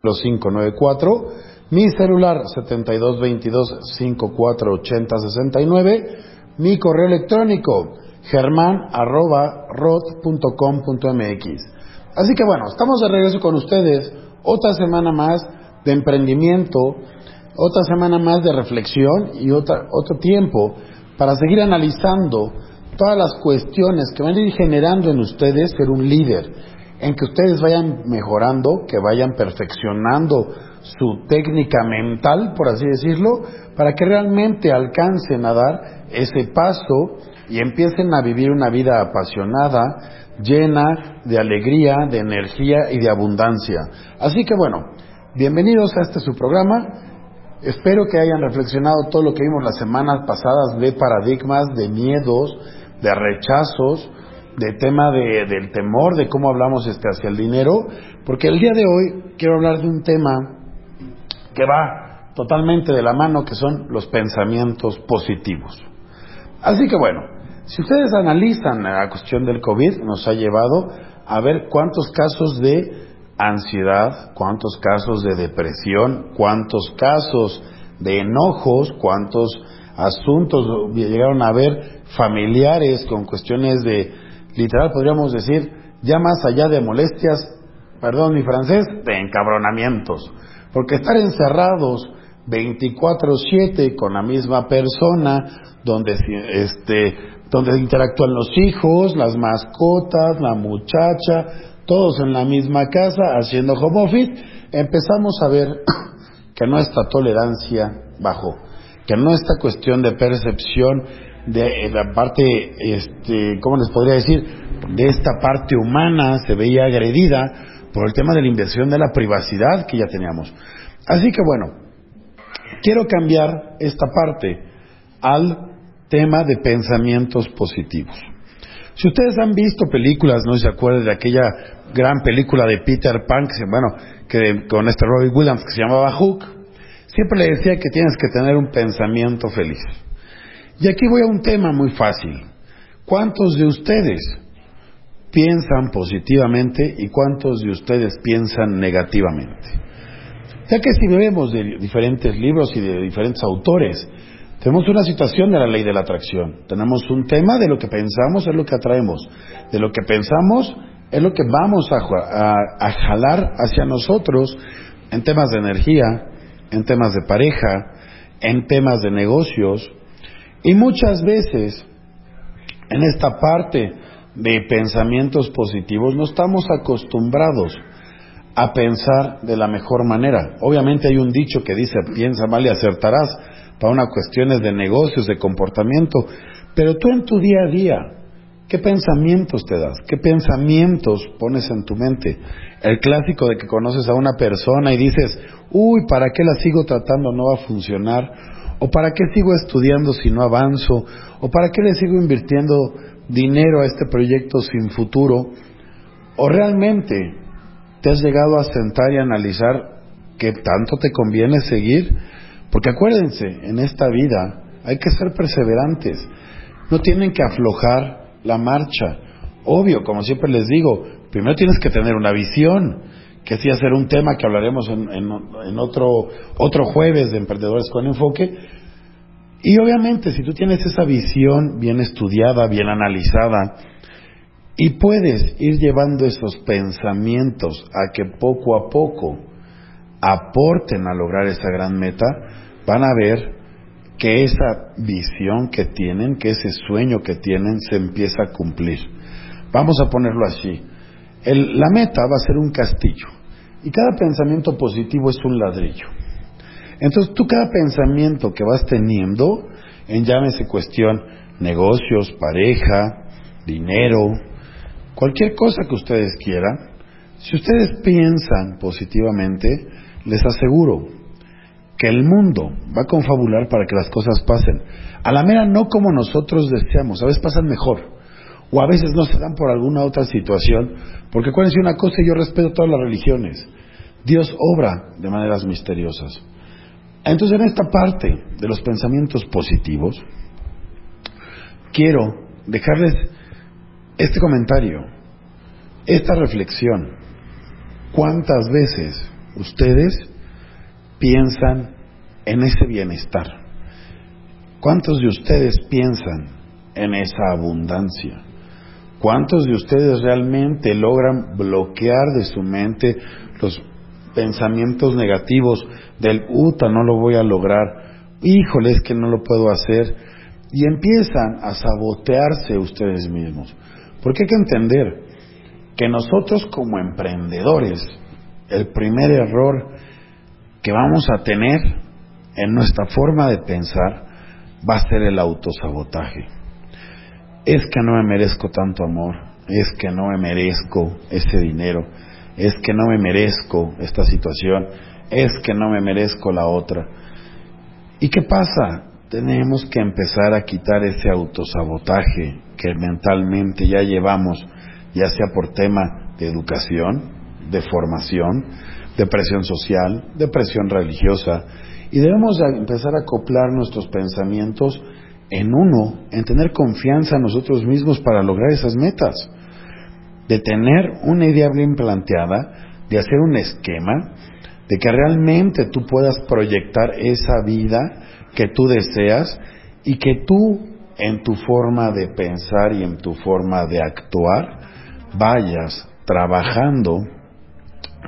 594, mi celular 7222-548069, mi correo electrónico germán.rod.com.mx. Así que bueno, estamos de regreso con ustedes, otra semana más de emprendimiento, otra semana más de reflexión y otra, otro tiempo para seguir analizando todas las cuestiones que van a ir generando en ustedes ser un líder en que ustedes vayan mejorando, que vayan perfeccionando su técnica mental, por así decirlo, para que realmente alcancen a dar ese paso y empiecen a vivir una vida apasionada, llena de alegría, de energía y de abundancia. Así que bueno, bienvenidos a este su programa. Espero que hayan reflexionado todo lo que vimos las semanas pasadas de paradigmas, de miedos, de rechazos, de tema de, del temor, de cómo hablamos este, hacia el dinero, porque el día de hoy quiero hablar de un tema que va totalmente de la mano, que son los pensamientos positivos. Así que bueno, si ustedes analizan la cuestión del COVID, nos ha llevado a ver cuántos casos de ansiedad, cuántos casos de depresión, cuántos casos de enojos, cuántos asuntos llegaron a ver familiares con cuestiones de literal podríamos decir, ya más allá de molestias, perdón mi francés, de encabronamientos. Porque estar encerrados 24/7 con la misma persona, donde, este, donde interactúan los hijos, las mascotas, la muchacha, todos en la misma casa haciendo home office, empezamos a ver que nuestra tolerancia bajó, que nuestra cuestión de percepción de la parte, este, ¿cómo les podría decir? De esta parte humana se veía agredida por el tema de la inversión de la privacidad que ya teníamos. Así que bueno, quiero cambiar esta parte al tema de pensamientos positivos. Si ustedes han visto películas, no se acuerdan de aquella gran película de Peter Pan, que, bueno, que con este Robbie Williams que se llamaba Hook, siempre le decía que tienes que tener un pensamiento feliz. Y aquí voy a un tema muy fácil. ¿Cuántos de ustedes piensan positivamente y cuántos de ustedes piensan negativamente? Ya que si vemos de diferentes libros y de diferentes autores, tenemos una situación de la ley de la atracción. Tenemos un tema de lo que pensamos es lo que atraemos. De lo que pensamos es lo que vamos a, a jalar hacia nosotros en temas de energía, en temas de pareja, en temas de negocios, y muchas veces en esta parte de pensamientos positivos no estamos acostumbrados a pensar de la mejor manera. Obviamente hay un dicho que dice piensa mal y acertarás para unas cuestiones de negocios, de comportamiento, pero tú en tu día a día, ¿qué pensamientos te das? ¿Qué pensamientos pones en tu mente? El clásico de que conoces a una persona y dices, uy, ¿para qué la sigo tratando? No va a funcionar ¿O para qué sigo estudiando si no avanzo? ¿O para qué le sigo invirtiendo dinero a este proyecto sin futuro? ¿O realmente te has llegado a sentar y analizar qué tanto te conviene seguir? Porque acuérdense, en esta vida hay que ser perseverantes. No tienen que aflojar la marcha. Obvio, como siempre les digo, primero tienes que tener una visión que sí hacer un tema que hablaremos en, otro, otro jueves de Emprendedores con Enfoque. Y obviamente, si tú tienes esa visión bien estudiada, bien analizada, y puedes ir llevando esos pensamientos a que poco a poco aporten a lograr esa gran meta, van a ver que esa visión que tienen, que ese sueño que tienen, se empieza a cumplir. Vamos a ponerlo así. la meta va a ser un castillo. Y cada pensamiento positivo es un ladrillo. Entonces tú cada pensamiento que vas teniendo, en llámese cuestión negocios, pareja, dinero, cualquier cosa que ustedes quieran, si ustedes piensan positivamente, les aseguro que el mundo va a confabular para que las cosas pasen. A la mera no como nosotros deseamos, a veces pasan mejor o a veces no se dan por alguna otra situación, porque acuérdense una cosa, yo respeto todas las religiones, Dios obra de maneras misteriosas. Entonces en esta parte de los pensamientos positivos, quiero dejarles este comentario, esta reflexión. ¿Cuántas veces ustedes piensan en ese bienestar? ¿Cuántos de ustedes piensan en esa abundancia? ¿Cuántos de ustedes realmente logran bloquear de su mente los pensamientos negativos del, uta, no lo voy a lograr, híjole, es que no lo puedo hacer, y empiezan a sabotearse ustedes mismos? Porque hay que entender que nosotros como emprendedores, el primer error que vamos a tener en nuestra forma de pensar va a ser el autosabotaje. Es que no me merezco tanto amor, es que no me merezco ese dinero, es que no me merezco esta situación, es que no me merezco la otra. ¿Y qué pasa? Tenemos que empezar a quitar ese autosabotaje que mentalmente ya llevamos, ya sea por tema de educación, de formación, de presión social, de presión religiosa, y debemos empezar a acoplar nuestros pensamientos en uno, en tener confianza en nosotros mismos para lograr esas metas, de tener una idea bien planteada, de hacer un esquema, de que realmente tú puedas proyectar esa vida que tú deseas y que tú en tu forma de pensar y en tu forma de actuar vayas trabajando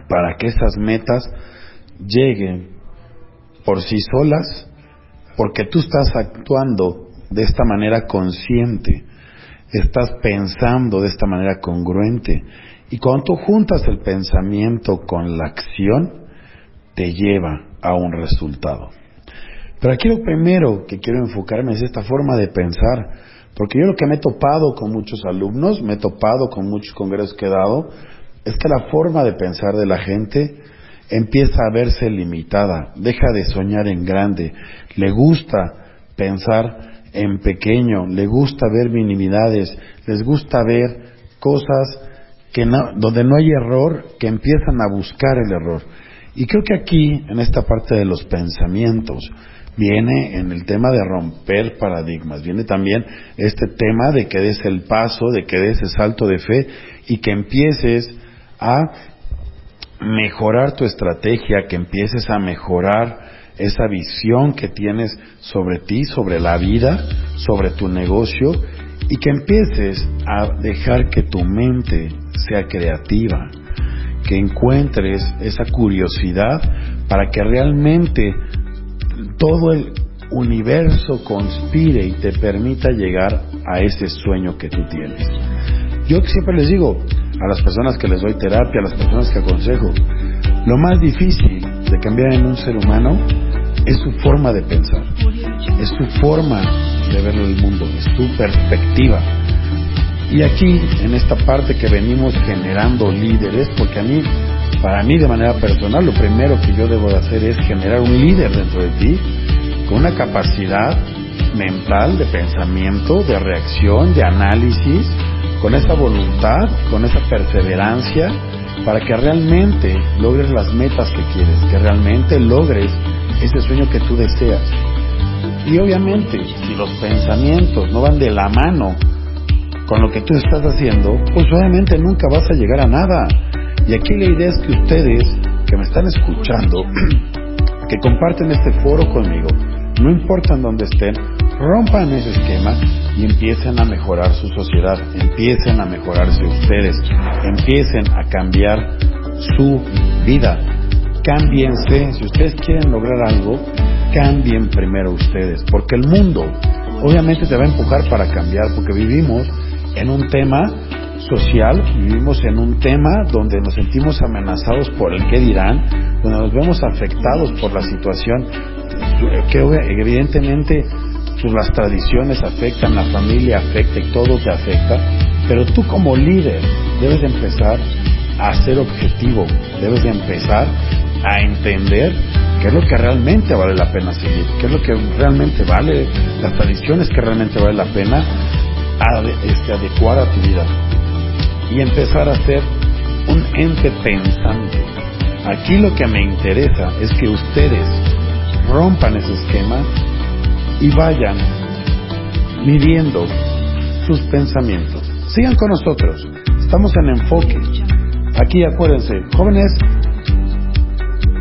para que esas metas lleguen por sí solas, porque tú estás actuando de esta manera consciente, estás pensando de esta manera congruente. Y cuando tú juntas el pensamiento con la acción, te lleva a un resultado. Pero aquí lo primero que quiero enfocarme es esta forma de pensar, porque yo lo que me he topado con muchos alumnos, me he topado con muchos congresos que he dado, es que la forma de pensar de la gente empieza a verse limitada, deja de soñar en grande, le gusta pensar en pequeño, le gusta ver minimidades, les gusta ver cosas que donde no hay error, que empiezan a buscar el error. Y creo que aquí, en esta parte de los pensamientos, viene en el tema de romper paradigmas, viene también este tema de que des el paso, de que des el salto de fe y que empieces a mejorar tu estrategia, que empieces a mejorar esa visión que tienes sobre ti, sobre la vida, sobre tu negocio y que empieces a dejar que tu mente sea creativa, que encuentres esa curiosidad para que realmente todo el universo conspire y te permita llegar a ese sueño que tú tienes. Yo siempre les digo, a las personas que les doy terapia, a las personas que aconsejo. Lo más difícil de cambiar en un ser humano es su forma de pensar, es su forma de ver el mundo, es su perspectiva. Y aquí, en esta parte que venimos generando líderes, porque a mí, para mí de manera personal, lo primero que yo debo de hacer es generar un líder dentro de ti con una capacidad mental de pensamiento, de reacción, de análisis, con esa voluntad, con esa perseverancia, para que realmente logres las metas que quieres, que realmente logres ese sueño que tú deseas. Y obviamente, si los pensamientos no van de la mano con lo que tú estás haciendo, pues obviamente nunca vas a llegar a nada. Y aquí la idea es que ustedes que me están escuchando, que comparten este foro conmigo, no importa en dónde estén, rompan ese esquema y empiecen a mejorar su sociedad, empiecen a mejorarse ustedes, empiecen a cambiar su vida. Cámbiense, si ustedes quieren lograr algo, cambien primero ustedes, porque el mundo obviamente te va a empujar para cambiar, porque vivimos en un tema social, vivimos en un tema donde nos sentimos amenazados por el que dirán, donde nos vemos afectados por la situación que evidentemente pues, las tradiciones afectan, la familia afecta y todo te afecta, pero tú como líder debes de empezar a ser objetivo, debes de empezar a entender qué es lo que realmente vale la pena seguir, qué es lo que realmente vale, las tradiciones que realmente vale la pena este, adecuar a tu vida y empezar a ser un ente pensante. Aquí lo que me interesa es que ustedes rompan ese esquema y vayan midiendo sus pensamientos. Sigan con nosotros. Estamos en enfoque. Aquí acuérdense, jóvenes,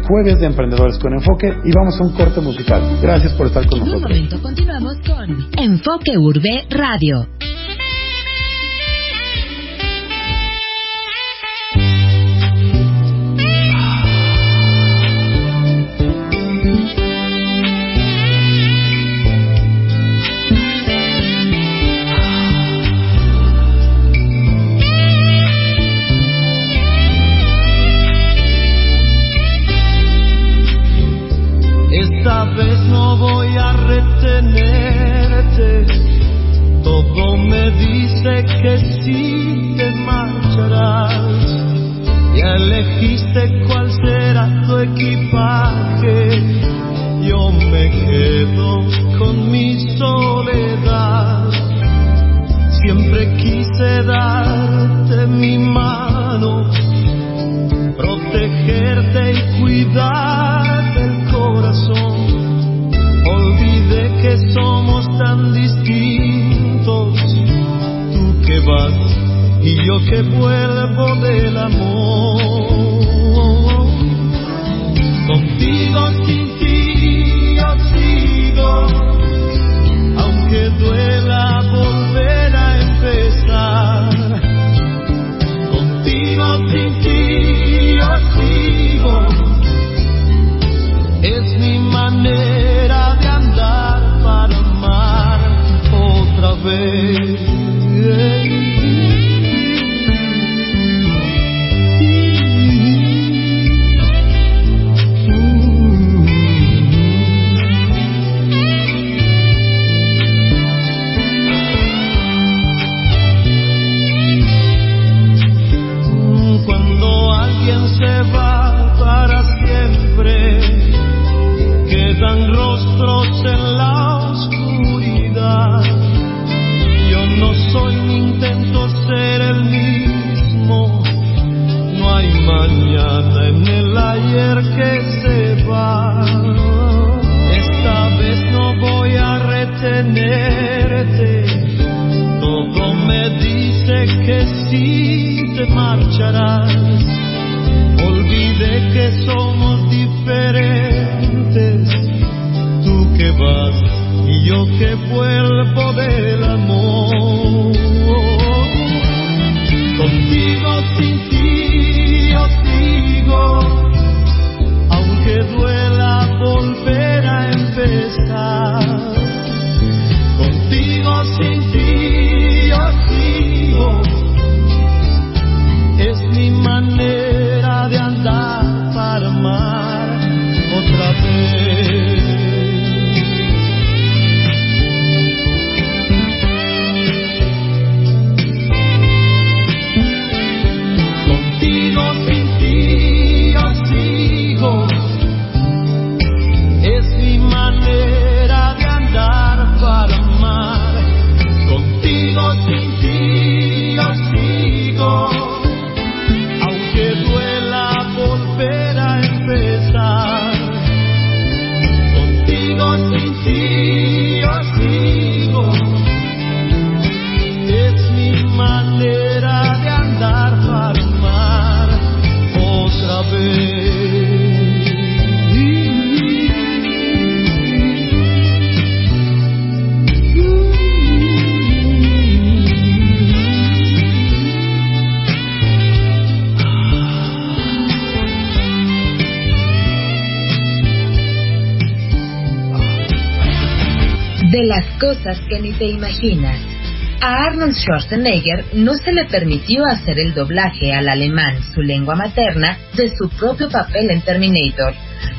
jueves de Emprendedores con Enfoque y vamos a un corte musical. Gracias por estar con nosotros. En un momento continuamos con Enfoque Urbe Radio. Que ni te imaginas. A Arnold Schwarzenegger no se le permitió hacer el doblaje al alemán, su lengua materna, de su propio papel en Terminator,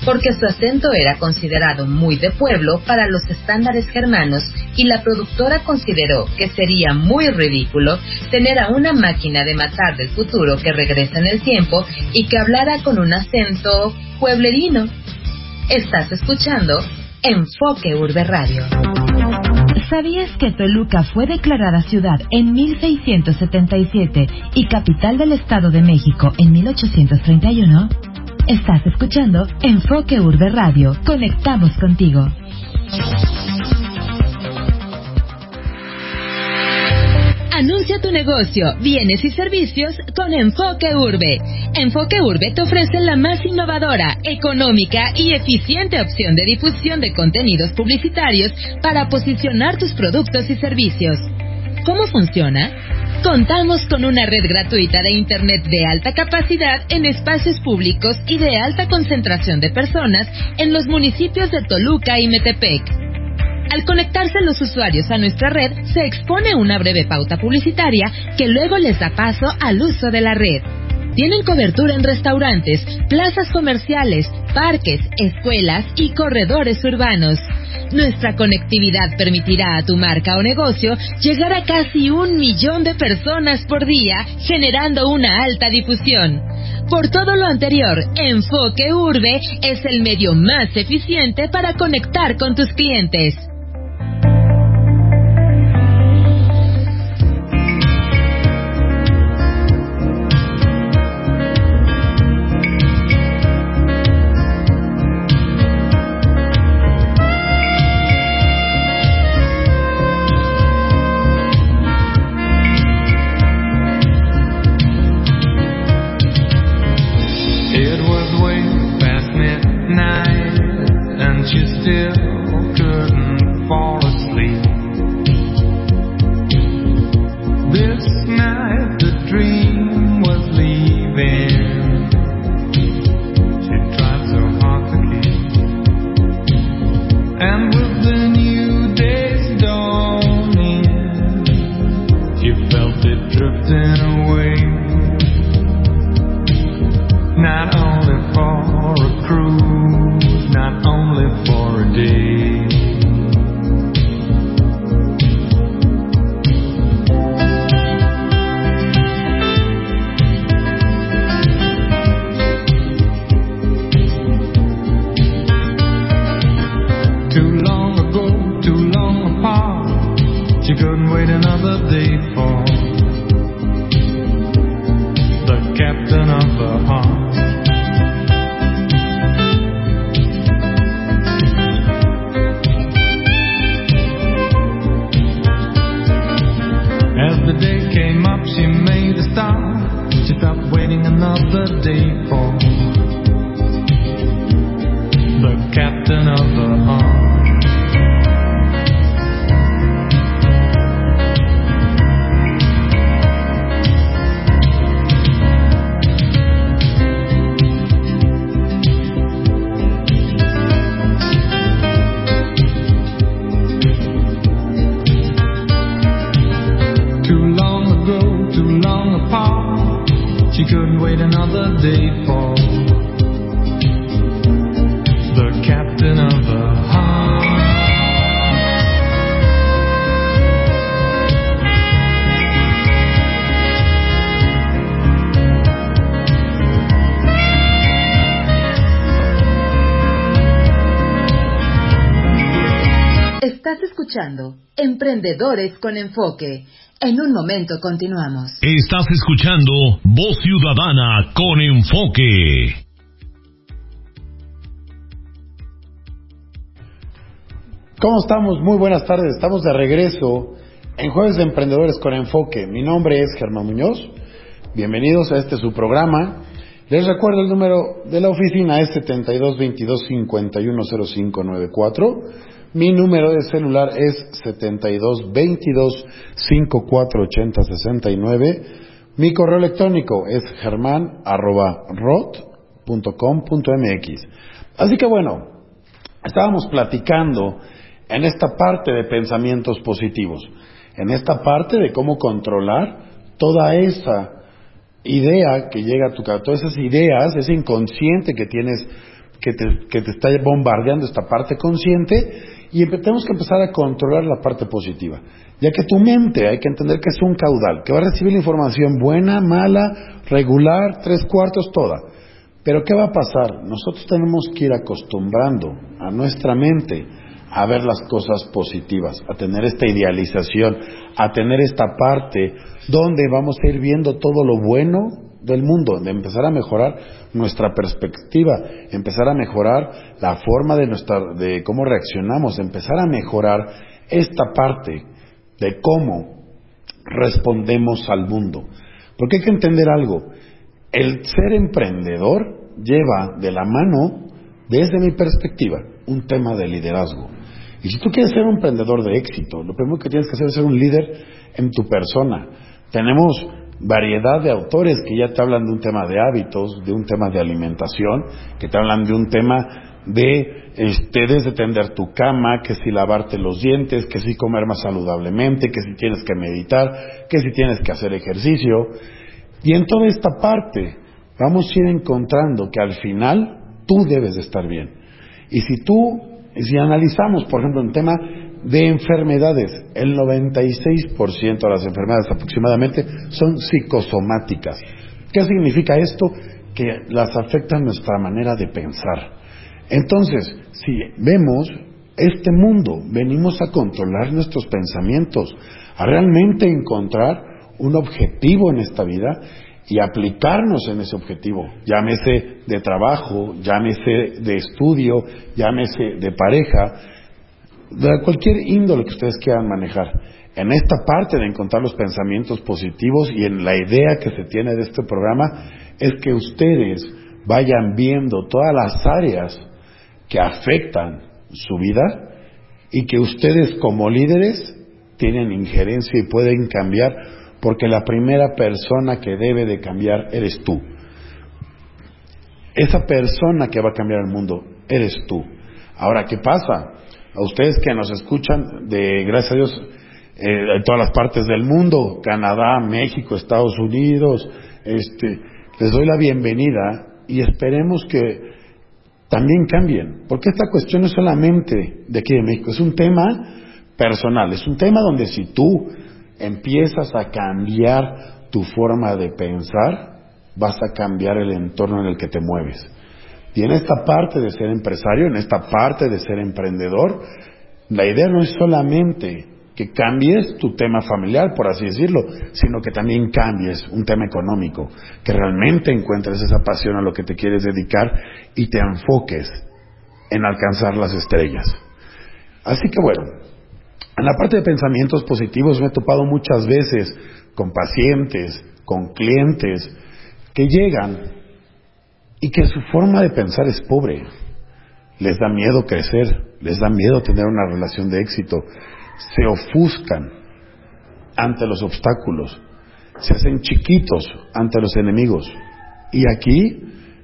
porque su acento era considerado muy de pueblo para los estándares germanos y la productora consideró que sería muy ridículo tener a una máquina de matar del futuro que regresa en el tiempo y que hablara con un acento pueblerino. Estás escuchando Enfoque Urbe Radio. ¿Sabías que Toluca fue declarada ciudad en 1677 y capital del Estado de México en 1831? Estás escuchando Enfoque Urbe Radio. Conectamos Anuncia tu negocio, bienes y servicios con Enfoque Urbe. Enfoque Urbe te ofrece la más innovadora, económica y eficiente opción de difusión de contenidos publicitarios para posicionar tus productos y servicios. ¿Cómo funciona? Contamos con una red gratuita de Internet de alta capacidad en espacios públicos y de alta concentración de personas en los municipios de Toluca y Metepec. Al conectarse los usuarios a nuestra red, se expone una breve pauta publicitaria que luego les da paso al uso de la red. Tienen cobertura en restaurantes, plazas comerciales, parques, escuelas y corredores urbanos. Nuestra conectividad permitirá a tu marca o negocio llegar a casi un millón de personas por día, generando una alta difusión. Por todo lo anterior, Enfoque Urbe es el medio más eficiente para conectar con tus clientes. Emprendedores con Enfoque. En un momento continuamos. Estás escuchando Voz Ciudadana con Enfoque. ¿Cómo estamos? Muy buenas tardes. Estamos de regreso en Jueves de Emprendedores con Enfoque. Mi nombre es Germán Muñoz. Bienvenidos a este su programa. Les recuerdo el número de la oficina es 72 22 51 mi número de celular es 72 22 54 80 69. Mi correo electrónico es germán.rot.com.mx. Así que bueno, estábamos platicando en esta parte de pensamientos positivos, en esta parte de cómo controlar toda esa idea que llega a tu cabeza, todas esas ideas, ese inconsciente que tienes, que te, que te está bombardeando esta parte consciente y tenemos que empezar a controlar la parte positiva. Ya que tu mente hay que entender que es un caudal, que va a recibir la información buena, mala, regular, tres cuartos, toda. Pero ¿qué va a pasar? Nosotros tenemos que ir acostumbrando a nuestra mente a ver las cosas positivas, a tener esta idealización, a tener esta parte donde vamos a ir viendo todo lo bueno del mundo, de empezar a mejorar nuestra perspectiva, empezar a mejorar la forma de nuestra, de cómo reaccionamos, empezar a mejorar esta parte de cómo respondemos al mundo. Porque hay que entender algo, el ser emprendedor lleva de la mano, desde mi perspectiva, un tema de liderazgo. Y si tú quieres ser un emprendedor de éxito, lo primero que tienes que hacer es ser un líder en tu persona. Tenemos variedad de autores que ya te hablan de un tema de hábitos, de un tema de alimentación, que te hablan de un tema de este, desde tender tu cama, que si lavarte los dientes, que si comer más saludablemente, que si tienes que meditar, que si tienes que hacer ejercicio. Y en toda esta parte vamos a ir encontrando que al final tú debes de estar bien. Y si tú, si analizamos, por ejemplo, en tema de enfermedades, el 96% de las enfermedades aproximadamente son psicosomáticas. ¿Qué significa esto? Que las afecta nuestra manera de pensar. Entonces, si vemos este mundo, venimos a controlar nuestros pensamientos, a realmente encontrar un objetivo en esta vida y aplicarnos en ese objetivo, llámese de trabajo, llámese de estudio, llámese de pareja, de cualquier índole que ustedes quieran manejar. En esta parte de encontrar los pensamientos positivos y en la idea que se tiene de este programa es que ustedes vayan viendo todas las áreas que afectan su vida y que ustedes como líderes tienen injerencia y pueden cambiar porque la primera persona que debe de cambiar eres tú. Esa persona que va a cambiar el mundo eres tú. Ahora, ¿qué pasa? A ustedes que nos escuchan de, gracias a Dios, eh, en todas las partes del mundo, Canadá, México, Estados Unidos, este, les doy la bienvenida y esperemos que también cambien, porque esta cuestión no es solamente de aquí de México, es un tema personal, es un tema donde si tú empiezas a cambiar tu forma de pensar, vas a cambiar el entorno en el que te mueves. En esta parte de ser empresario, en esta parte de ser emprendedor, la idea no es solamente que cambies tu tema familiar, por así decirlo, sino que también cambies un tema económico, que realmente encuentres esa pasión a lo que te quieres dedicar y te enfoques en alcanzar las estrellas. Así que bueno, en la parte de pensamientos positivos me he topado muchas veces con pacientes, con clientes que llegan y que su forma de pensar es pobre. Les da miedo crecer, les da miedo tener una relación de éxito, se ofuscan ante los obstáculos, se hacen chiquitos ante los enemigos. Y aquí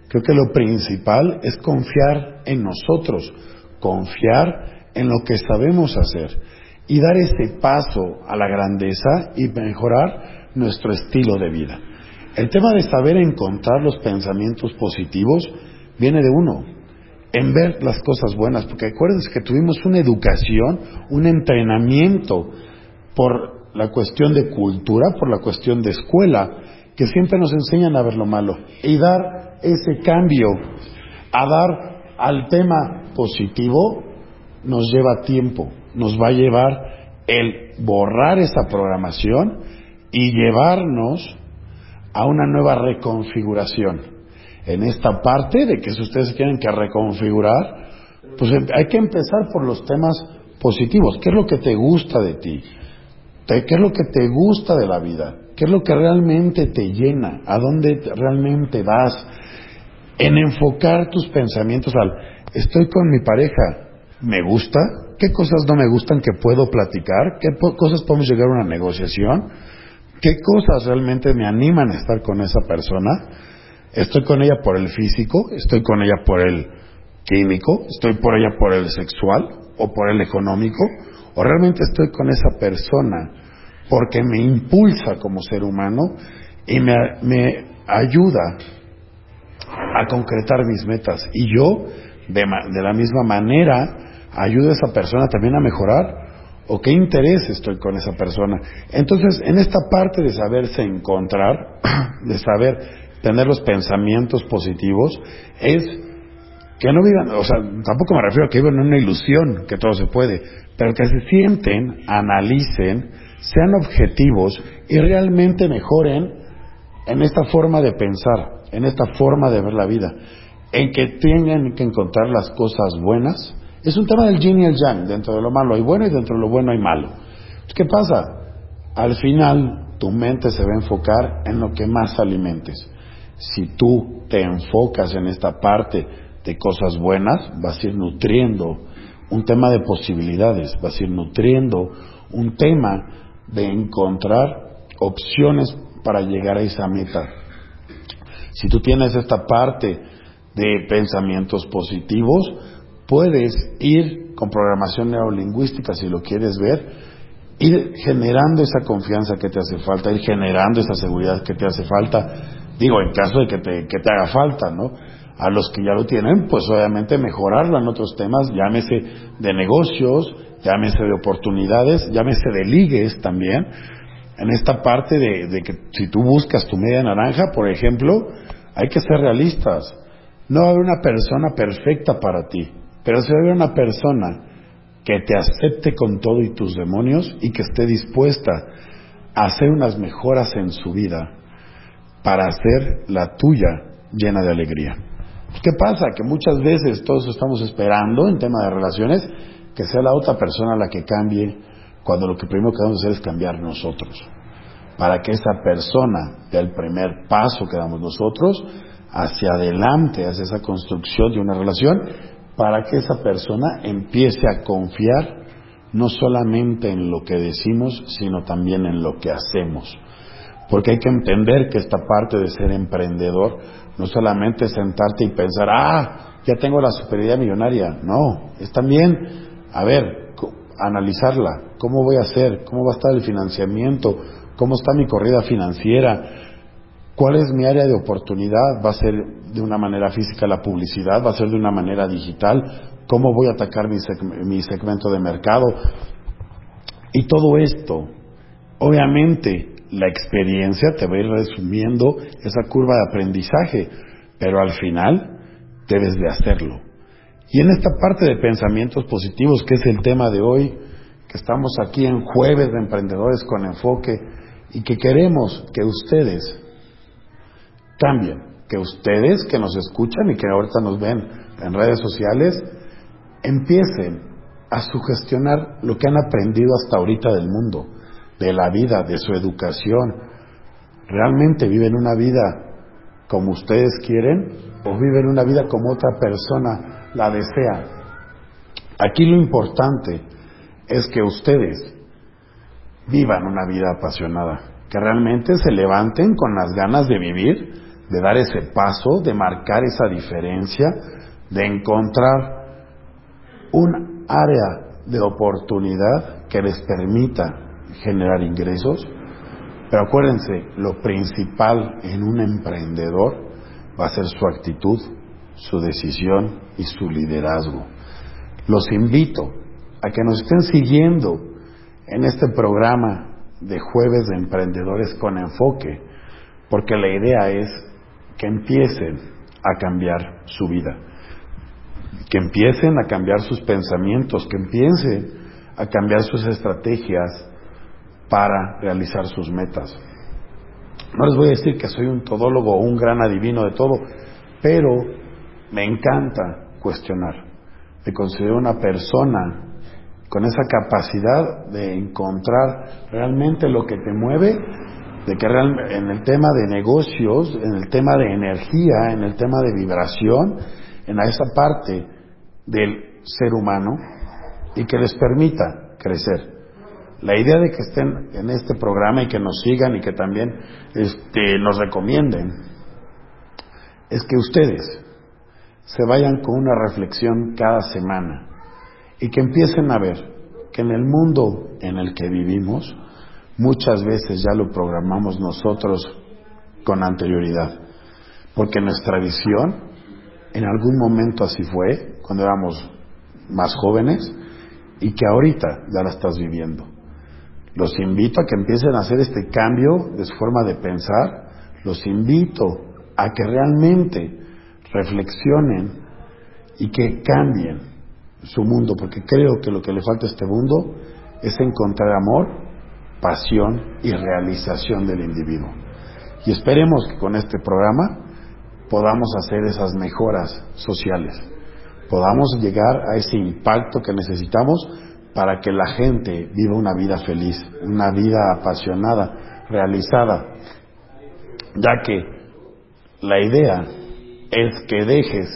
creo que lo principal es confiar en nosotros, confiar en lo que sabemos hacer y dar ese paso a la grandeza y mejorar nuestro estilo de vida. El tema de saber encontrar los pensamientos positivos viene de uno, en ver las cosas buenas, porque acuérdense que tuvimos una educación, un entrenamiento por la cuestión de cultura, por la cuestión de escuela, que siempre nos enseñan a ver lo malo y dar ese cambio, a dar al tema positivo, nos lleva tiempo, nos va a llevar el borrar esa programación y llevarnos a una nueva reconfiguración en esta parte de que si ustedes tienen que reconfigurar, pues em, hay que empezar por los temas positivos. ¿Qué es lo que te gusta de ti? ¿Qué es lo que te gusta de la vida? ¿Qué es lo que realmente te llena? ¿A dónde realmente vas? En enfocar tus pensamientos al, estoy con mi pareja, ¿me gusta? ¿Qué cosas no me gustan que puedo platicar? ¿Qué cosas podemos llegar a una negociación? ¿Qué cosas realmente me animan a estar con esa persona? Estoy con ella por el físico, estoy con ella por el químico, estoy por ella por el sexual o por el económico, o realmente estoy con esa persona porque me impulsa como ser humano y me, me ayuda a concretar mis metas. Y yo, de, de la misma manera, ayudo a esa persona también a mejorar o qué interés estoy con esa persona. Entonces, en esta parte de saberse encontrar, de saber tener los pensamientos positivos es que no vivan, o sea, tampoco me refiero a que vivan en una ilusión, que todo se puede, pero que se sienten, analicen, sean objetivos y realmente mejoren en esta forma de pensar, en esta forma de ver la vida, en que tengan que encontrar las cosas buenas. Es un tema del yin y el yang, dentro de lo malo hay bueno y dentro de lo bueno hay malo. ¿Qué pasa? al final tu mente se va a enfocar en lo que más alimentes. Si tú te enfocas en esta parte de cosas buenas, vas a ir nutriendo un tema de posibilidades, vas a ir nutriendo un tema de encontrar opciones para llegar a esa meta. Si tú tienes esta parte de pensamientos positivos, puedes ir con programación neurolingüística, si lo quieres ver, ir generando esa confianza que te hace falta, ir generando esa seguridad que te hace falta, digo, en caso de que te, que te haga falta, ¿no? A los que ya lo tienen, pues obviamente mejorarlo en otros temas, llámese de negocios, llámese de oportunidades, llámese de ligues también, en esta parte de, de que si tú buscas tu media naranja, por ejemplo, hay que ser realistas. No va a haber una persona perfecta para ti, pero si haber una persona que te acepte con todo y tus demonios y que esté dispuesta a hacer unas mejoras en su vida para hacer la tuya llena de alegría. ¿Qué pasa? Que muchas veces todos estamos esperando en tema de relaciones que sea la otra persona la que cambie cuando lo que primero que debemos hacer es cambiar nosotros. Para que esa persona dé el primer paso que damos nosotros hacia adelante, hacia esa construcción de una relación para que esa persona empiece a confiar no solamente en lo que decimos, sino también en lo que hacemos. Porque hay que entender que esta parte de ser emprendedor no solamente es sentarte y pensar, ah, ya tengo la superioridad millonaria. No, es también, a ver, analizarla, cómo voy a hacer, cómo va a estar el financiamiento, cómo está mi corrida financiera, ¿Cuál es mi área de oportunidad? ¿Va a ser de una manera física la publicidad? ¿Va a ser de una manera digital? ¿Cómo voy a atacar mi, segmento de mercado? Y todo esto, obviamente, la experiencia te va a ir resumiendo esa curva de aprendizaje, pero al final debes de hacerlo. Y en esta parte de pensamientos positivos, que es el tema de hoy, que estamos aquí en jueves de emprendedores con enfoque y que queremos que ustedes cambien. Que ustedes que nos escuchan y que ahorita nos ven en redes sociales, empiecen a sugestionar lo que han aprendido hasta ahorita del mundo, de la vida, de su educación. ¿Realmente viven una vida como ustedes quieren o viven una vida como otra persona la desea? Aquí lo importante es que ustedes vivan una vida apasionada, que realmente se levanten con las ganas de vivir de dar ese paso, de marcar esa diferencia, de encontrar un área de oportunidad que les permita generar ingresos. Pero acuérdense, lo principal en un emprendedor va a ser su actitud, su decisión y su liderazgo. Los invito a que nos estén siguiendo en este programa de jueves de emprendedores con enfoque, porque la idea es que empiecen a cambiar su vida, que empiecen a cambiar sus pensamientos, que empiecen a cambiar sus estrategias para realizar sus metas. No les voy a decir que soy un todólogo o un gran adivino de todo, pero me encanta cuestionar. Me considero una persona con esa capacidad de encontrar realmente lo que te mueve de que en el tema de negocios, en el tema de energía, en el tema de vibración, en esa parte del ser humano y que les permita crecer. La idea de que estén en este programa y que nos sigan y que también este, nos recomienden es que ustedes se vayan con una reflexión cada semana y que empiecen a ver que en el mundo en el que vivimos, muchas veces ya lo programamos nosotros con anterioridad, porque nuestra visión en algún momento así fue, cuando éramos más jóvenes, y que ahorita ya la estás viviendo. Los invito a que empiecen a hacer este cambio de su forma de pensar, los invito a que realmente reflexionen y que cambien su mundo, porque creo que lo que le falta a este mundo es encontrar amor pasión y realización del individuo. Y esperemos que con este programa podamos hacer esas mejoras sociales, podamos llegar a ese impacto que necesitamos para que la gente viva una vida feliz, una vida apasionada, realizada, ya que la idea es que dejes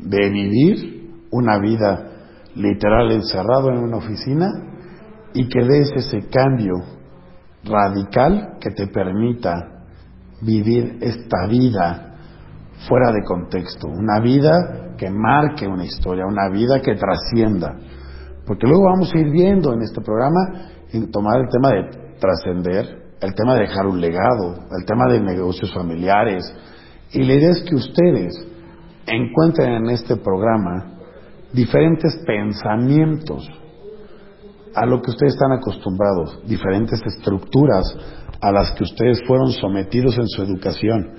de vivir una vida literal encerrado en una oficina y que des ese cambio radical que te permita vivir esta vida fuera de contexto, una vida que marque una historia, una vida que trascienda. Porque luego vamos a ir viendo en este programa, en tomar el tema de trascender, el tema de dejar un legado, el tema de negocios familiares. Y la idea es que ustedes encuentren en este programa diferentes pensamientos a lo que ustedes están acostumbrados, diferentes estructuras a las que ustedes fueron sometidos en su educación,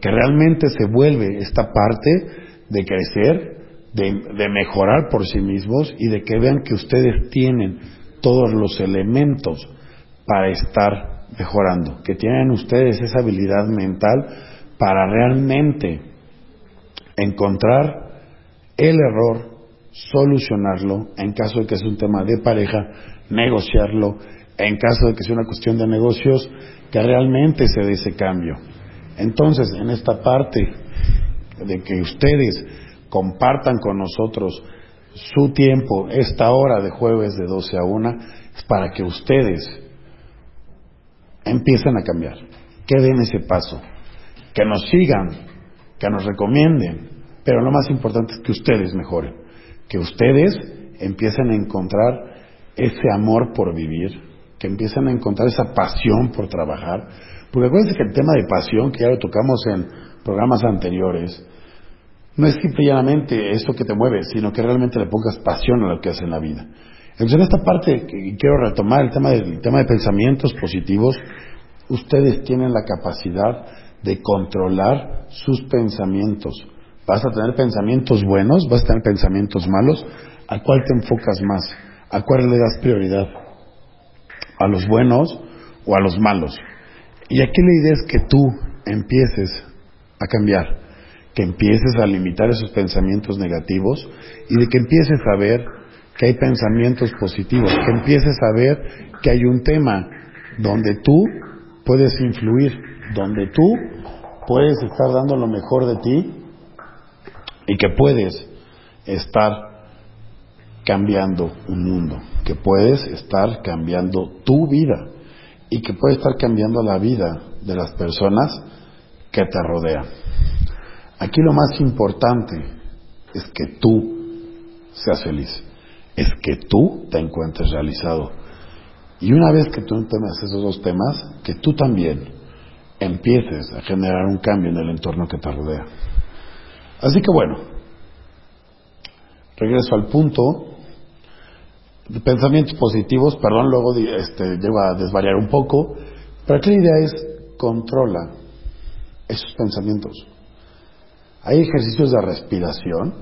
que realmente se vuelve esta parte de crecer, de, de, mejorar por sí mismos y de que vean que ustedes tienen todos los elementos para estar mejorando, que tienen ustedes esa habilidad mental para realmente encontrar el error, solucionarlo, en caso de que sea un tema de pareja, negociarlo, en caso de que sea una cuestión de negocios, que realmente se dé ese cambio. Entonces, en esta parte de que ustedes compartan con nosotros su tiempo, esta hora de jueves de 12 a 1, es para que ustedes empiecen a cambiar, que den ese paso, que nos sigan, que nos recomienden, pero lo más importante es que ustedes mejoren que ustedes empiecen a encontrar ese amor por vivir, que empiecen a encontrar esa pasión por trabajar. Porque acuérdense que el tema de pasión, que ya lo tocamos en programas anteriores, no es simple y llanamente eso que te mueve, sino que realmente le pongas pasión a lo que haces en la vida. Entonces, en esta parte, quiero retomar el tema, del, tema de pensamientos positivos. Ustedes tienen la capacidad de controlar sus pensamientos. Vas a tener pensamientos buenos, vas a tener pensamientos malos. ¿A cuál te enfocas más? ¿A cuál le das prioridad? ¿A los buenos o a los malos? Y aquí la idea es que tú empieces a cambiar, que empieces a limitar esos pensamientos negativos y de que empieces a ver que hay pensamientos positivos, que empieces a ver que hay un tema donde tú puedes influir, donde tú puedes estar dando lo mejor de ti y que puedes estar cambiando un mundo, que puedes estar cambiando tu vida y que puedes estar cambiando la vida de las personas que te rodean. Aquí lo más importante es que tú seas feliz, es que tú te encuentres realizado. Y una vez que tú entiendas esos dos temas, que tú también empieces a generar un cambio en el entorno que te rodea. Así que bueno, regreso al punto. De pensamientos positivos, perdón, luego este, llego a desvariar un poco, pero aquí la idea es controla esos pensamientos. Hay ejercicios de respiración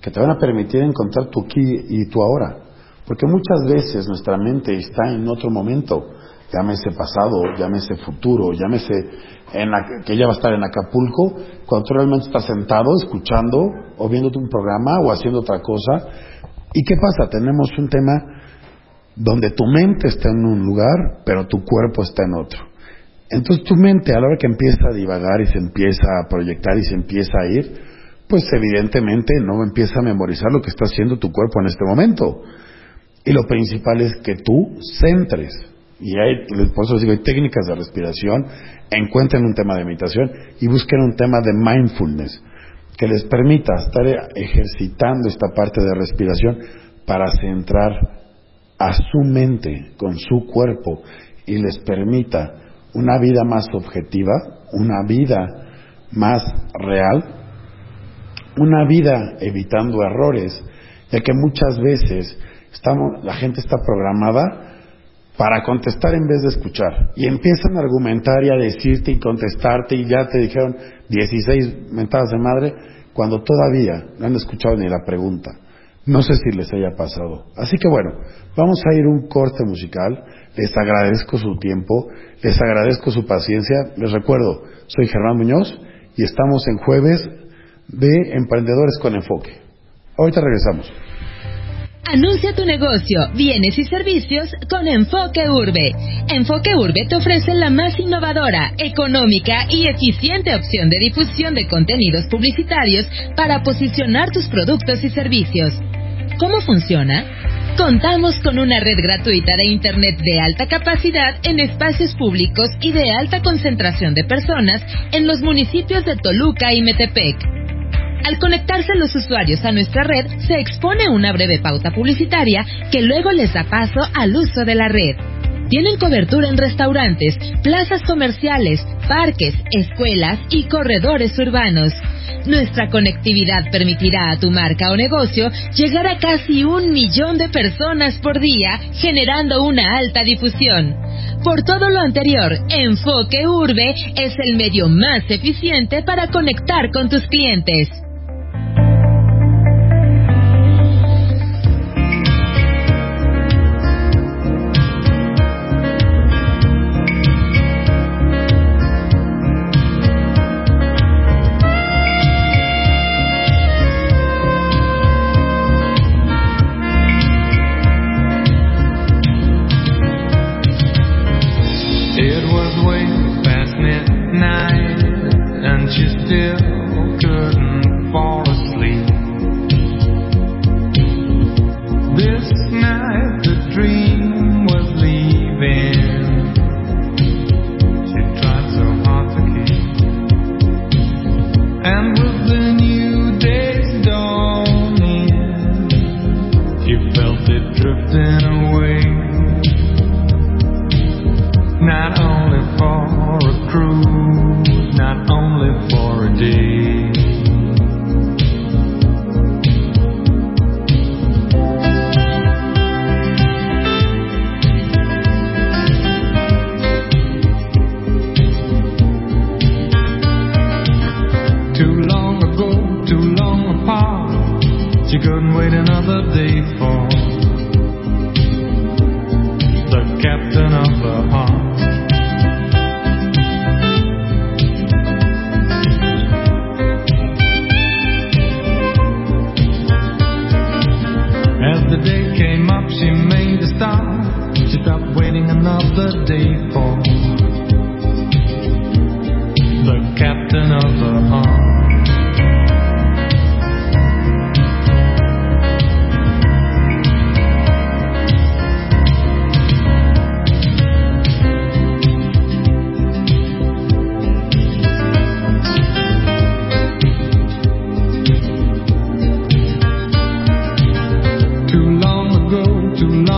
que te van a permitir encontrar tu aquí y tu ahora, porque muchas veces nuestra mente está en otro momento, llámese pasado, llámese futuro, llámese en que ella va a estar en Acapulco, cuando tú realmente estás sentado escuchando o viéndote un programa o haciendo otra cosa. ¿Y qué pasa? Tenemos un tema donde tu mente está en un lugar, pero tu cuerpo está en otro. Entonces tu mente a la hora que empieza a divagar y se empieza a proyectar y se empieza a ir, pues evidentemente no empieza a memorizar lo que está haciendo tu cuerpo en este momento. Y lo principal es que tú centres y hay, por eso digo, hay técnicas de respiración, encuentren un tema de meditación y busquen un tema de mindfulness que les permita estar ejercitando esta parte de respiración para centrar a su mente con su cuerpo y les permita una vida más objetiva, una vida más real, una vida evitando errores, ya que muchas veces estamos, la gente está programada para contestar en vez de escuchar. Y empiezan a argumentar y a decirte y contestarte y ya te dijeron 16 mentadas de madre cuando todavía no han escuchado ni la pregunta. No sé si les haya pasado. Así que bueno, vamos a ir un corte musical. Les agradezco su tiempo, les agradezco su paciencia. Les recuerdo, soy Germán Muñoz y estamos en jueves de Emprendedores con Enfoque. Ahorita regresamos. Anuncia tu negocio, bienes y servicios con Enfoque Urbe. Enfoque Urbe te ofrece la más innovadora, económica y eficiente opción de difusión de contenidos publicitarios para posicionar tus productos y servicios. ¿Cómo funciona? Contamos con una red gratuita de Internet de alta capacidad en espacios públicos y de alta concentración de personas en los municipios de Toluca y Metepec. Al conectarse los usuarios a nuestra red, se expone una breve pauta publicitaria que luego les da paso al uso de la red. Tienen cobertura en restaurantes, plazas comerciales, parques, escuelas y corredores urbanos. Nuestra conectividad permitirá a tu marca o negocio llegar a casi un millón de personas por día, generando una alta difusión. Por todo lo anterior, Enfoque Urbe es el medio más eficiente para conectar con tus clientes. you still.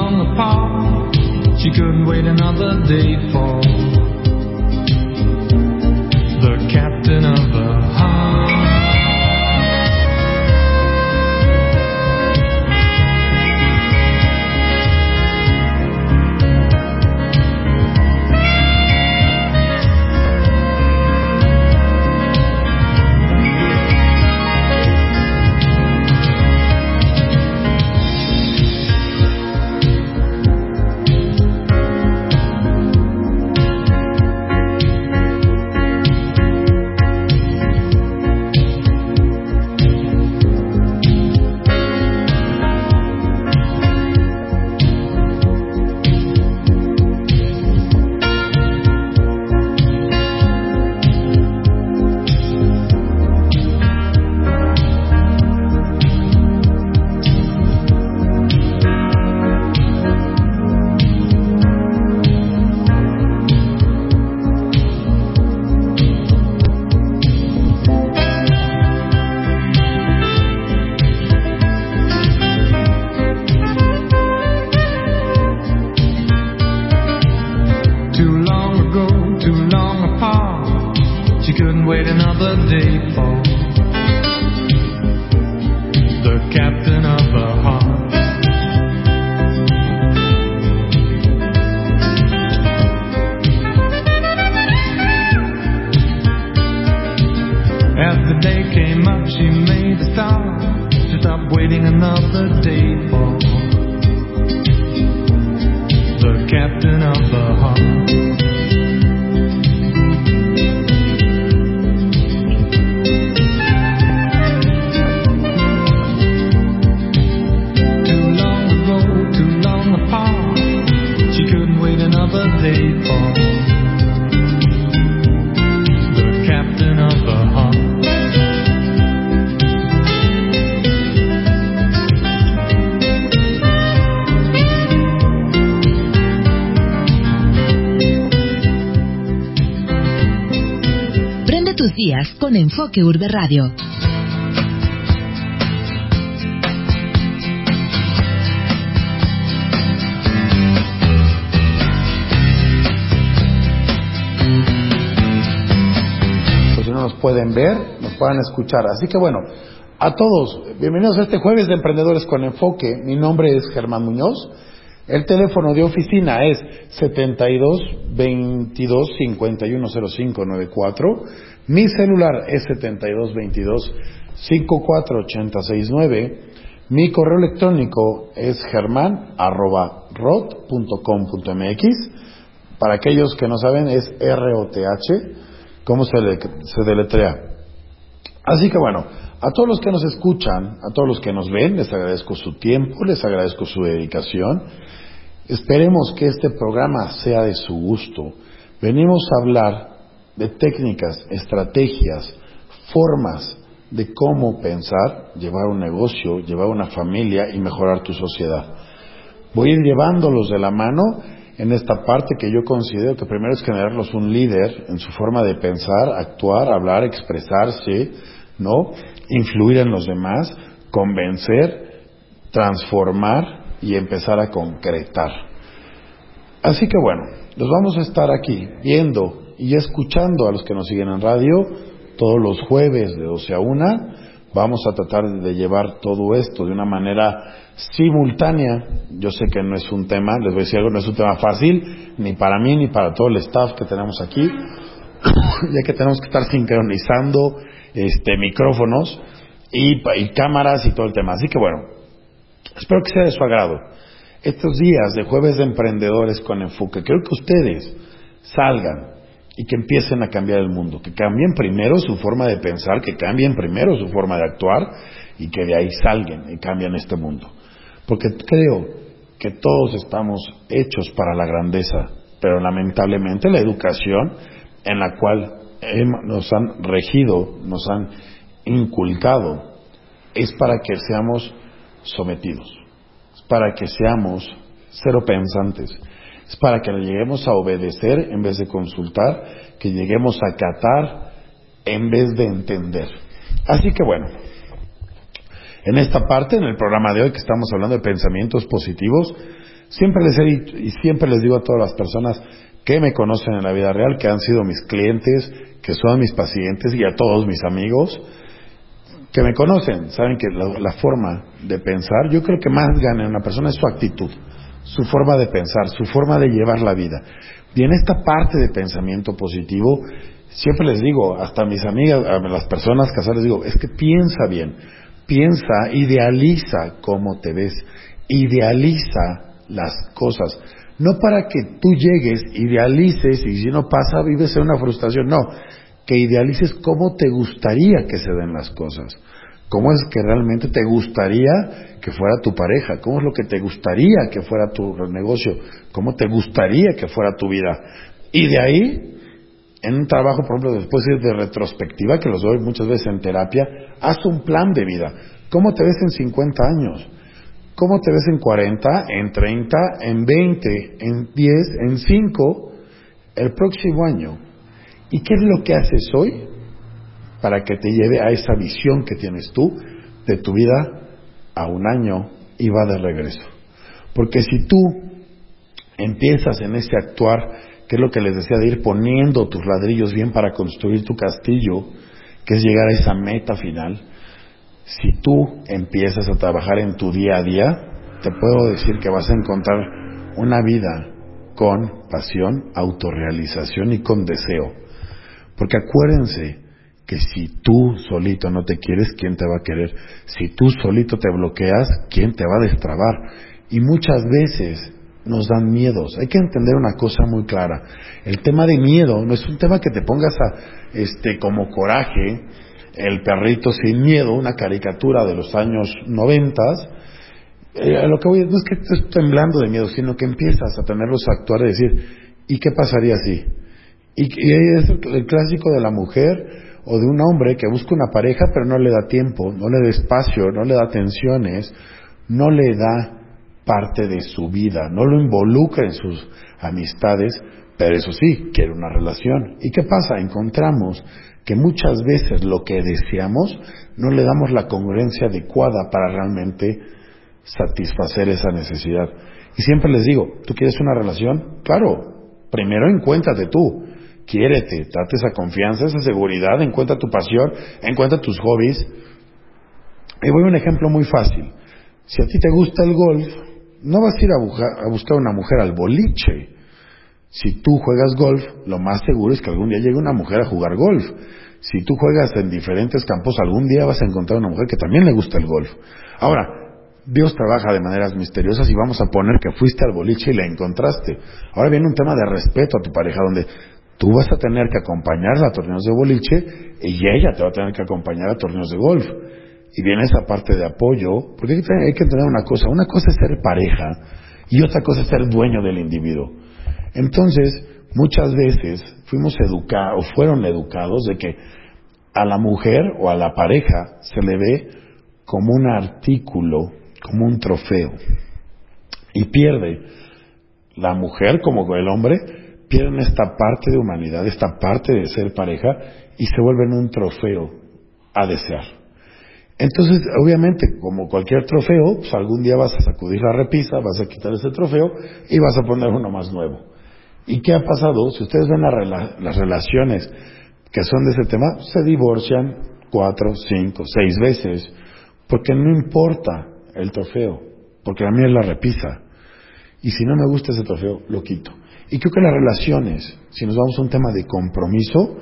on the park. She couldn't wait another day for the captain of the heart. came up, she made the stop to stop waiting another day for the captain of the heart. Con Enfoque Urbe Radio. Pues si no nos pueden ver, nos puedan escuchar. Así que bueno, a todos, bienvenidos a este jueves de Emprendedores con Enfoque. Mi nombre es Germán Muñoz. El teléfono de oficina es 72 22 51 05 94. Mi celular es 72 22 54 80 69. Mi correo electrónico es germán arroba rot.com.mx. Para aquellos que no saben es R-O-T-H. ¿Cómo se, le, se deletrea? Así que bueno, a todos los que nos escuchan, a todos los que nos ven, les agradezco su tiempo, les agradezco su dedicación. Esperemos que este programa sea de su gusto. Venimos a hablar de técnicas, estrategias, formas de cómo pensar, llevar un negocio, llevar una familia y mejorar tu sociedad. Voy a ir llevándolos de la mano en esta parte que yo considero que primero es generarlos un líder en su forma de pensar, actuar, hablar, expresarse, ¿no? Influir en los demás, convencer, transformar y empezar a concretar. Así que bueno, los vamos a estar aquí viendo y escuchando a los que nos siguen en radio todos los jueves de 12 a 1. Vamos a tratar de llevar todo esto de una manera simultánea. Yo sé que no es un tema, les voy a decir algo, no es un tema fácil, ni para mí ni para todo el staff que tenemos aquí, ya que tenemos que estar sincronizando este, micrófonos y, y cámaras y todo el tema. Así que bueno, espero que sea de su agrado. Estos días de jueves de emprendedores con enfoque, creo que ustedes salgan y que empiecen a cambiar el mundo, que cambien primero su forma de pensar, que cambien primero su forma de actuar y que de ahí salgan y cambien este mundo. Porque creo que todos estamos hechos para la grandeza, pero lamentablemente la educación en la cual nos han regido, nos han inculcado, es para que seamos sometidos, es para que seamos cero pensantes, es para que le lleguemos a obedecer en vez de consultar, que lleguemos a acatar en vez de entender. Así que bueno, en esta parte, en el programa de hoy que estamos hablando de pensamientos positivos, siempre les he y siempre les digo a todas las personas que me conocen en la vida real, que han sido mis clientes, que son mis pacientes y a todos mis amigos, que me conocen, saben que la, la forma de pensar, yo creo que más gana una persona es su actitud, su forma de pensar, su forma de llevar la vida. Y en esta parte de pensamiento positivo, siempre les digo, hasta a mis amigas, a las personas casadas, les digo, es que piensa bien, piensa, idealiza cómo te ves, idealiza las cosas. No para que tú llegues, idealices y si no pasa, vives en una frustración. No, que idealices cómo te gustaría que se den las cosas. ¿Cómo es que realmente te gustaría que fuera tu pareja? ¿Cómo es lo que te gustaría que fuera tu negocio? ¿Cómo te gustaría que fuera tu vida? Y de ahí, en un trabajo, por ejemplo, después de retrospectiva, que los doy muchas veces en terapia, haz un plan de vida. ¿Cómo te ves en 50 años? ¿Cómo te ves en 40, en 30, en 20, en 10, en 5, el próximo año? ¿Y qué es lo que haces hoy para que te lleve a esa visión que tienes tú de tu vida a un año y va de regreso? Porque si tú empiezas en ese actuar, que es lo que les decía, de ir poniendo tus ladrillos bien para construir tu castillo, que es llegar a esa meta final, si tú empiezas a trabajar en tu día a día, te puedo decir que vas a encontrar una vida con pasión, autorrealización y con deseo. Porque acuérdense que si tú solito no te quieres, ¿quién te va a querer? Si tú solito te bloqueas, ¿quién te va a destrabar? Y muchas veces nos dan miedos. Hay que entender una cosa muy clara. El tema de miedo no es un tema que te pongas a, este, como coraje, el perrito sin miedo, una caricatura de los años noventas, eh, lo que voy no es que estés temblando de miedo, sino que empiezas a tenerlos a actuar y decir, ¿y qué pasaría si? Y, y es el, el, clásico de la mujer o de un hombre que busca una pareja pero no le da tiempo, no le da espacio, no le da atenciones, no le da parte de su vida, no lo involucra en sus amistades, pero eso sí, quiere una relación. ¿Y qué pasa? Encontramos que muchas veces lo que deseamos no le damos la congruencia adecuada para realmente satisfacer esa necesidad. Y siempre les digo, ¿tú quieres una relación? Claro, primero encuéntrate tú, quiérete, date esa confianza, esa seguridad, encuentra tu pasión, encuentra tus hobbies. Y voy a un ejemplo muy fácil. Si a ti te gusta el golf, no vas a ir a, buscar una mujer al boliche. Si tú juegas golf, lo más seguro es que algún día llegue una mujer a jugar golf. Si tú juegas en diferentes campos, algún día vas a encontrar una mujer que también le gusta el golf. Ahora, Dios trabaja de maneras misteriosas y vamos a poner que fuiste al boliche y la encontraste. Ahora viene un tema de respeto a tu pareja, donde tú vas a tener que acompañarla a torneos de boliche y ella te va a tener que acompañar a torneos de golf. Y viene esa parte de apoyo, porque hay que entender una cosa, una cosa es ser pareja y otra cosa es ser dueño del individuo. Entonces, muchas veces fuimos educados, o fueron educados de que a la mujer o a la pareja se le ve como un artículo, como un trofeo. Y pierde la mujer como el hombre, pierden esta parte de humanidad, esta parte de ser pareja y se vuelven un trofeo a desear. Entonces, obviamente, como cualquier trofeo, pues algún día vas a sacudir la repisa, vas a quitar ese trofeo y vas a poner uno más nuevo. ¿Y qué ha pasado? Si ustedes ven las relaciones que son de ese tema, se divorcian cuatro, cinco, seis veces, porque no importa el trofeo, porque a mí es la repisa. Y si no me gusta ese trofeo, lo quito. Y creo que las relaciones, si nos vamos a un tema de compromiso,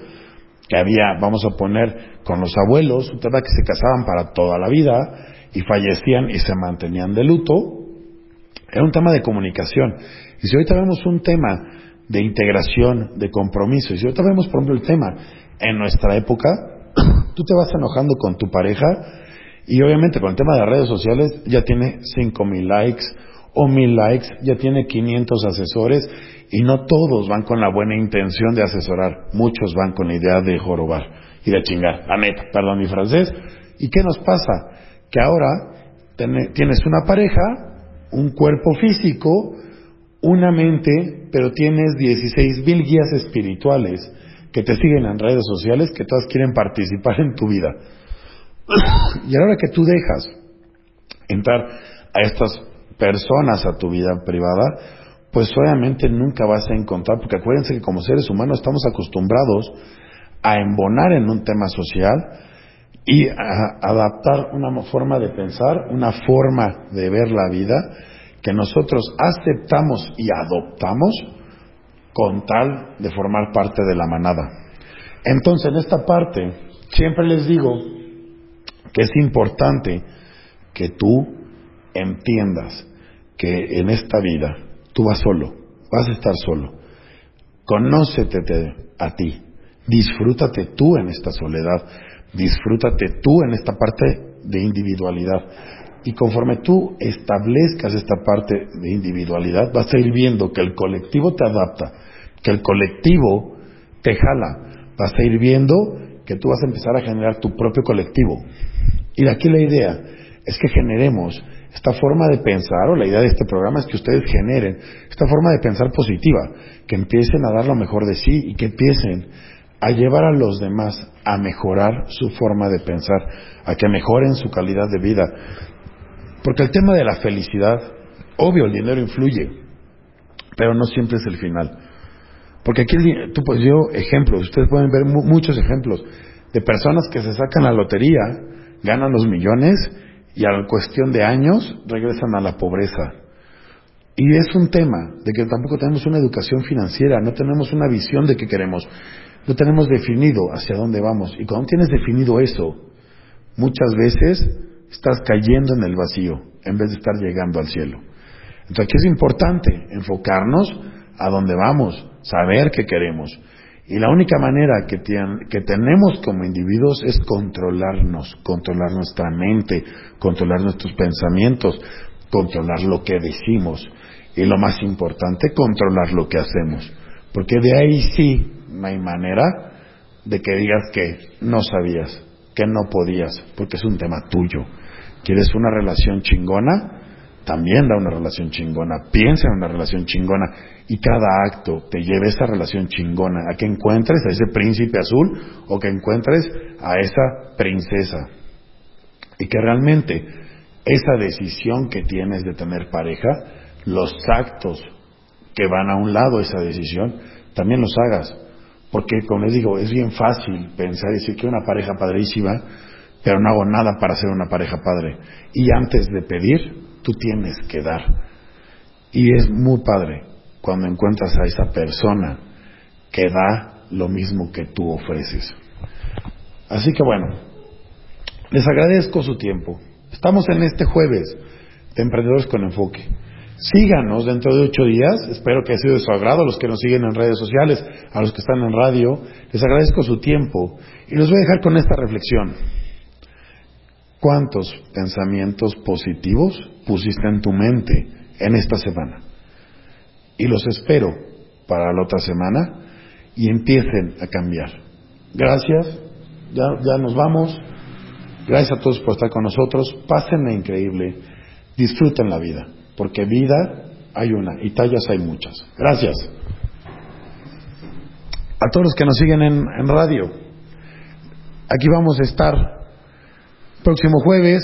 que había, vamos a poner, con los abuelos, un tema que se casaban para toda la vida y fallecían y se mantenían de luto, era un tema de comunicación. Y si ahorita vemos un tema de integración, de compromiso, y si ahorita vemos, por ejemplo, el tema en nuestra época, tú te vas enojando con tu pareja y obviamente con el tema de redes sociales ya tiene cinco mil likes o mil likes, ya tiene 500 asesores y no todos van con la buena intención de asesorar, muchos van con la idea de jorobar y de chingar, la neta, perdón mi francés. ¿Y qué nos pasa? Que ahora tienes una pareja, un cuerpo físico, una mente, pero tienes 16 mil guías espirituales que te siguen en redes sociales que todas quieren participar en tu vida. y ahora que tú dejas entrar a estas personas a tu vida privada, pues obviamente nunca vas a encontrar, porque acuérdense que como seres humanos estamos acostumbrados a embonar en un tema social y a adaptar una forma de pensar, una forma de ver la vida que nosotros aceptamos y adoptamos con tal de formar parte de la manada. Entonces, en esta parte, siempre les digo que es importante que tú entiendas que en esta vida tú vas solo, vas a estar solo. Conócete a ti, disfrútate tú en esta soledad, disfrútate tú en esta parte de individualidad. Y conforme tú establezcas esta parte de individualidad, vas a ir viendo que el colectivo te adapta, que el colectivo te jala, vas a ir viendo que tú vas a empezar a generar tu propio colectivo. Y aquí la idea es que generemos esta forma de pensar, o la idea de este programa es que ustedes generen esta forma de pensar positiva, que empiecen a dar lo mejor de sí y que empiecen a llevar a los demás a mejorar su forma de pensar, a que mejoren su calidad de vida. Porque el tema de la felicidad, obvio, el dinero influye, pero no siempre es el final. Porque aquí, tú pues yo, ejemplos, ustedes pueden ver muchos ejemplos de personas que se sacan la lotería, ganan los millones y a cuestión de años regresan a la pobreza. Y es un tema de que tampoco tenemos una educación financiera, no tenemos una visión de qué queremos, no tenemos definido hacia dónde vamos. Y cuando tienes definido eso, muchas veces estás cayendo en el vacío en vez de estar llegando al cielo. Entonces aquí es importante enfocarnos a dónde vamos, saber qué queremos. Y la única manera que, que, tenemos como individuos es controlarnos, controlar nuestra mente, controlar nuestros pensamientos, controlar lo que decimos. Y lo más importante, controlar lo que hacemos. Porque de ahí sí no hay manera de que digas que no sabías, que no podías, porque es un tema tuyo. ¿Quieres una relación chingona? También da una relación chingona. Piensa en una relación chingona y cada acto te lleve esa relación chingona a que encuentres a ese príncipe azul o que encuentres a esa princesa. Y que realmente esa decisión que tienes de tener pareja, los actos que van a un lado esa decisión, también los hagas. Porque, como les digo, es bien fácil pensar y decir que una pareja padrísima, pero no hago nada para ser una pareja padre. Y antes de pedir, tú tienes que dar. Y es muy padre cuando encuentras a esa persona que da lo mismo que tú ofreces. Así que bueno, les agradezco su tiempo. Estamos en este jueves de Emprendedores con Enfoque. Síganos dentro de ocho días. Espero que haya sido de su agrado a los que nos siguen en redes sociales, a los que están en radio. Les agradezco su tiempo y los voy a dejar con esta reflexión. ¿Cuántos pensamientos positivos pusiste en tu mente en esta semana? Y los espero para la otra semana y empiecen a cambiar. Gracias, ya, ya nos vamos. Gracias a todos por estar con nosotros. Pásenla increíble. Disfruten la vida, porque vida hay una y tallas hay muchas. Gracias. A todos los que nos siguen en, en radio, aquí vamos a estar Próximo jueves,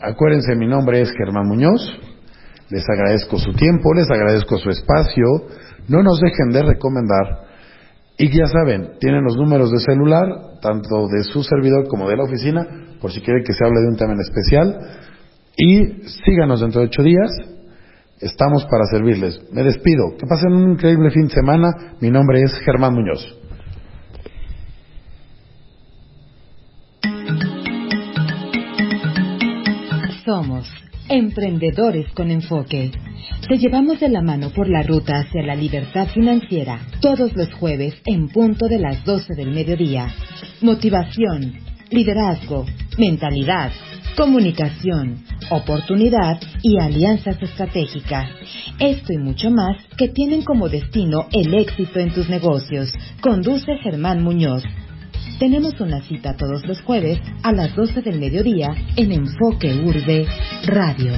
acuérdense, mi nombre es Germán Muñoz. Les agradezco su tiempo, les agradezco su espacio. No nos dejen de recomendar. Y ya saben, tienen los números de celular, tanto de su servidor como de la oficina, por si quieren que se hable de un tema en especial. Y síganos dentro de ocho días. Estamos para servirles. Me despido. Que pasen un increíble fin de semana. Mi nombre es Germán Muñoz. Somos Emprendedores con Enfoque. Te llevamos de la mano por la ruta hacia la libertad financiera todos los jueves en punto de las 12 del mediodía. Motivación, liderazgo, mentalidad, comunicación, oportunidad y alianzas estratégicas. Esto y mucho más que tienen como destino el éxito en tus negocios. Conduce Germán Muñoz. Tenemos una cita todos los jueves a las 12 del mediodía en Enfoque Urbe Radio.